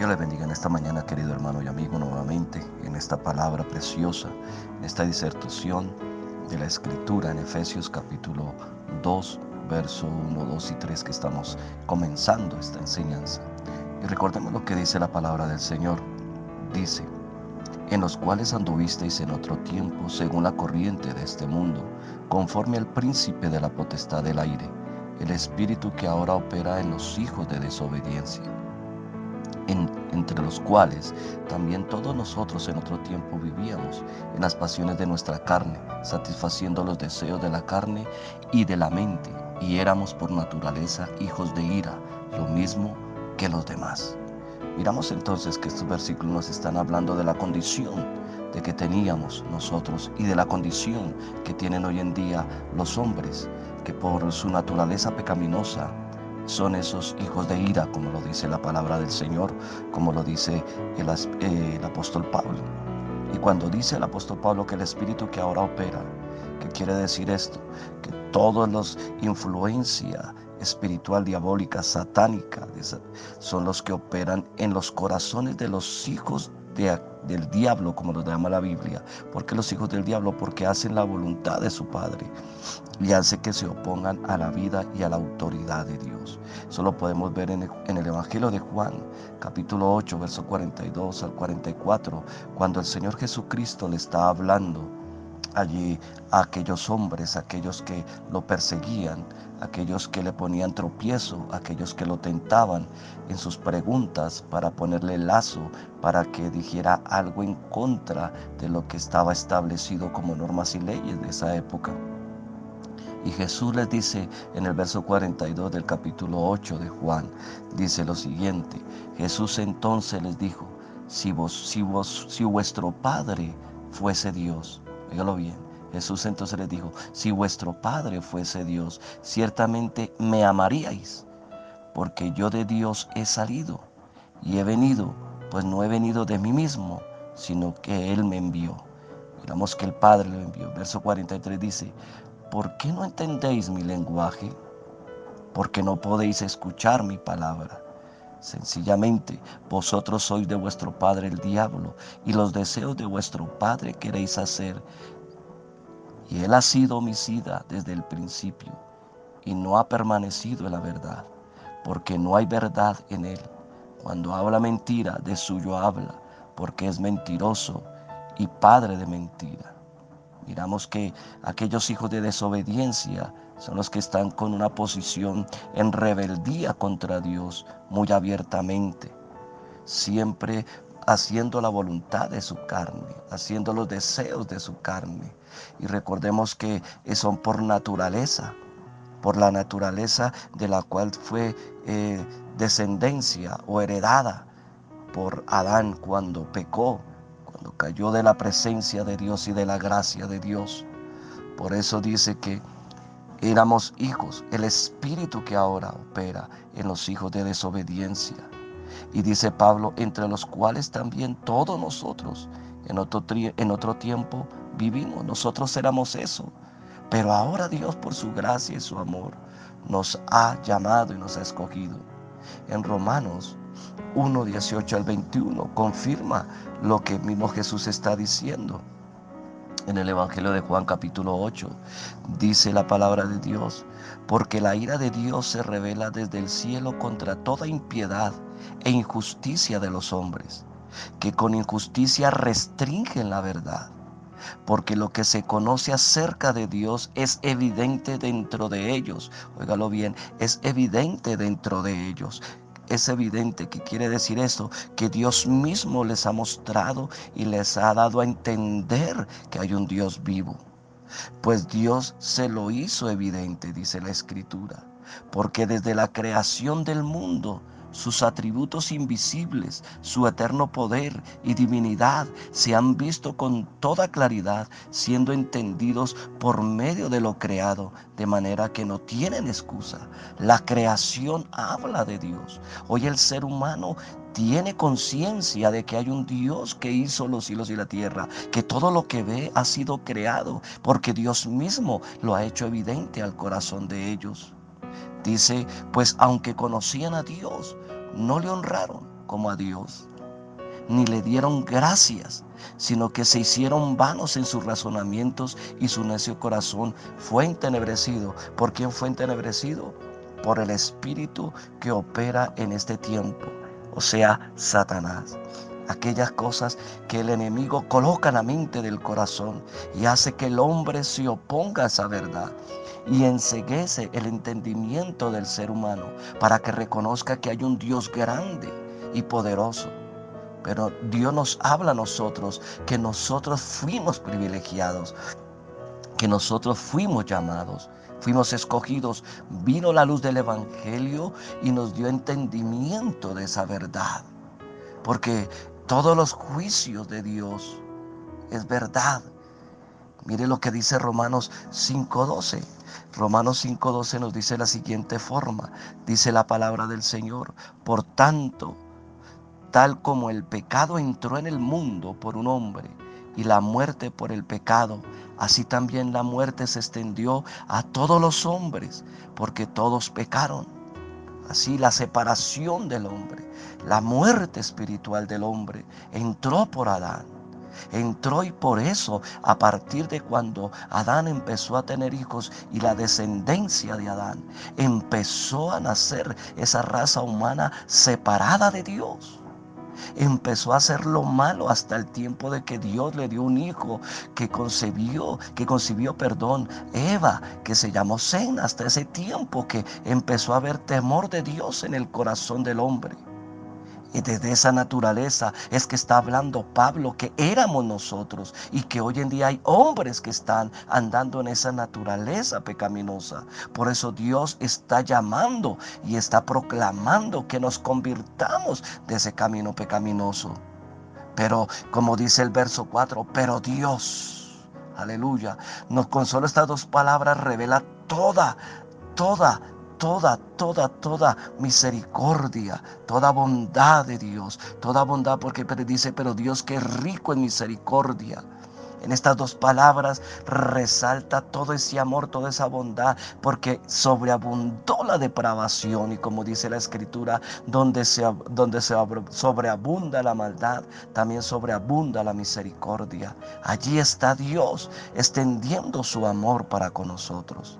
Dios le bendiga en esta mañana, querido hermano y amigo, nuevamente en esta palabra preciosa, en esta disertación de la Escritura en Efesios capítulo 2, verso 1, 2 y 3 que estamos comenzando esta enseñanza. Y recordemos lo que dice la palabra del Señor. Dice, en los cuales anduvisteis en otro tiempo según la corriente de este mundo, conforme al príncipe de la potestad del aire, el espíritu que ahora opera en los hijos de desobediencia entre los cuales también todos nosotros en otro tiempo vivíamos en las pasiones de nuestra carne, satisfaciendo los deseos de la carne y de la mente, y éramos por naturaleza hijos de ira, lo mismo que los demás. Miramos entonces que estos versículos nos están hablando de la condición de que teníamos nosotros y de la condición que tienen hoy en día los hombres, que por su naturaleza pecaminosa son esos hijos de ira, como lo dice la palabra del Señor, como lo dice el, el, apóstol Pablo. Y cuando dice el apóstol Pablo que el espíritu que ahora opera, ¿qué quiere decir esto? Que todos los influencia espiritual, diabólica, satánica, son los que operan en los corazones de los hijos del diablo, como lo llama la Biblia. ¿Por qué los hijos del diablo? Porque hacen la voluntad de su Padre y hace que se opongan a la vida y a la autoridad de Dios. Eso lo podemos ver en el, Evangelio de Juan, capítulo 8, verso 42 al 44, cuando el Señor Jesucristo le está hablando allí a aquellos hombres, aquellos que lo perseguían, aquellos que le ponían tropiezo, aquellos que lo tentaban en sus preguntas para ponerle lazo, para que dijera algo en contra de lo que estaba establecido como normas y leyes de esa época. Y Jesús les dice en el verso 42 del capítulo 8 de Juan, dice lo siguiente, Jesús entonces les dijo, si, vos, si, vos, si vuestro Padre fuese Dios, Dígalo bien. Jesús entonces les dijo, si vuestro Padre fuese Dios, ciertamente me amaríais, porque yo de Dios he salido y he venido, pues no he venido de mí mismo, sino que Él me envió. Miramos que el Padre lo envió. Verso 43 dice, ¿por qué no entendéis mi lenguaje? Porque no podéis escuchar mi palabra. Sencillamente, vosotros sois de vuestro padre el diablo, y los deseos de vuestro padre queréis hacer. Y él ha sido homicida desde el principio, y no ha permanecido en la verdad, porque no hay verdad en él. Cuando habla mentira, de suyo habla, porque es mentiroso y padre de mentira. Miramos que aquellos hijos de desobediencia son los que están con una posición en rebeldía contra Dios muy abiertamente, siempre haciendo la voluntad de su carne, haciendo los deseos de su carne. Y recordemos que son por naturaleza, por la naturaleza de la cual fue eh, descendencia o heredada por Adán cuando pecó, cuando cayó de la presencia de Dios y de la gracia de Dios. Por eso dice que éramos hijos, el espíritu que ahora opera en los hijos de desobediencia. Y dice Pablo, entre los cuales también todos nosotros en otro, en otro tiempo vivimos. Nosotros éramos eso. Pero ahora Dios por su gracia y su amor nos ha llamado y nos ha escogido. En Romanos 1, 18 al 21 confirma lo que mismo Jesús está diciendo en el Evangelio de Juan capítulo 8. Dice la palabra de Dios, porque la ira de Dios se revela desde el cielo contra toda impiedad e injusticia de los hombres, que con injusticia restringen la verdad. Porque lo que se conoce acerca de Dios es evidente dentro de ellos. Óigalo bien, es evidente dentro de ellos es evidente que quiere decir esto, que Dios mismo les ha mostrado y les ha dado a entender que hay un Dios vivo. Pues Dios se lo hizo evidente, dice la Escritura, porque desde la creación del mundo sus atributos invisibles, su eterno poder y divinidad se han visto con toda claridad, siendo entendidos por medio de lo creado, de manera que no tienen excusa. La creación habla de Dios. Hoy el ser humano tiene conciencia de que hay un Dios que hizo los cielos y la tierra, que todo lo que ve ha sido creado, porque Dios mismo lo ha hecho evidente al corazón de ellos. Dice, pues aunque conocían a Dios, no le honraron como a Dios, ni le dieron gracias, sino que se hicieron vanos en sus razonamientos y su necio corazón fue entenebrecido. ¿Por quién fue entenebrecido? Por el espíritu que opera en este tiempo, o sea, Satanás aquellas cosas que el enemigo coloca en la mente del corazón y hace que el hombre se oponga a esa verdad y enseguece el entendimiento del ser humano para que reconozca que hay un Dios grande y poderoso. Pero Dios nos habla a nosotros que nosotros fuimos privilegiados, que nosotros fuimos llamados, fuimos escogidos. Vino la luz del Evangelio y nos dio entendimiento de esa verdad. Porque todos los juicios de Dios es verdad. Mire lo que dice Romanos 5.12. Romanos 5.12 nos dice la siguiente forma. Dice la palabra del Señor. Por tanto, tal como el pecado entró en el mundo por un hombre y la muerte por el pecado, así también la muerte se extendió a todos los hombres, porque todos pecaron. Así la separación del hombre, la muerte espiritual del hombre entró por Adán. Entró y por eso, a partir de cuando Adán empezó a tener hijos y la descendencia de Adán, empezó a nacer esa raza humana separada de Dios empezó a hacer lo malo hasta el tiempo de que Dios le dio un hijo que concebió, que concibió, perdón, Eva, que se llamó Zen, hasta ese tiempo que empezó a haber temor de Dios en el corazón del hombre. Y desde esa naturaleza es que está hablando Pablo, que éramos nosotros y que hoy en día hay hombres que están andando en esa naturaleza pecaminosa. Por eso Dios está llamando y está proclamando que nos convirtamos de ese camino pecaminoso. Pero como dice el verso 4, pero Dios, aleluya, nos con solo estas dos palabras revela toda, toda toda, toda, toda misericordia, toda bondad de Dios, toda bondad porque dice, pero Dios que es rico en misericordia. En estas dos palabras resalta todo ese amor, toda esa bondad, porque sobreabundó la depravación y como dice la escritura, donde se, donde se sobreabunda la maldad, también sobreabunda la misericordia. Allí está Dios extendiendo su amor para con nosotros.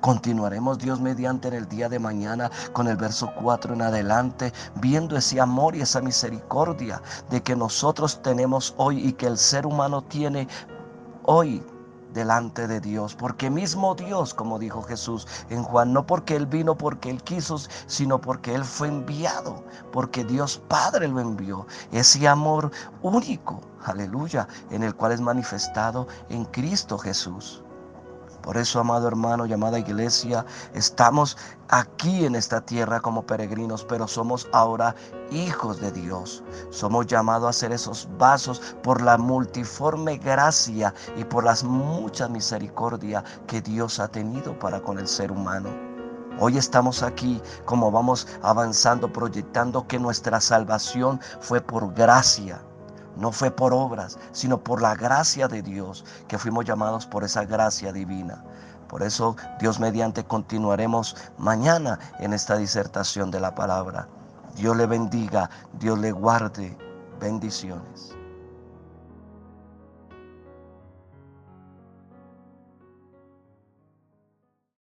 Continuaremos Dios mediante en el día de mañana con el verso 4 en adelante, viendo ese amor y esa misericordia de que nosotros tenemos hoy y que el ser humano tiene hoy delante de Dios, porque mismo Dios, como dijo Jesús en Juan, no porque Él vino porque Él quiso, sino porque Él fue enviado, porque Dios Padre lo envió. Ese amor único, aleluya, en el cual es manifestado en Cristo Jesús. Por eso, amado hermano y amada iglesia, estamos aquí en esta tierra como peregrinos, pero somos ahora hijos de Dios. Somos llamados a ser esos vasos por la multiforme gracia y por las muchas misericordia que Dios ha tenido para con el ser humano. Hoy estamos aquí como vamos avanzando, proyectando que nuestra salvación fue por gracia no fue por obras, sino por la gracia de Dios, que fuimos llamados por esa gracia divina. Por eso, Dios mediante, continuaremos mañana en esta disertación de la palabra. Dios le bendiga, Dios le guarde. Bendiciones.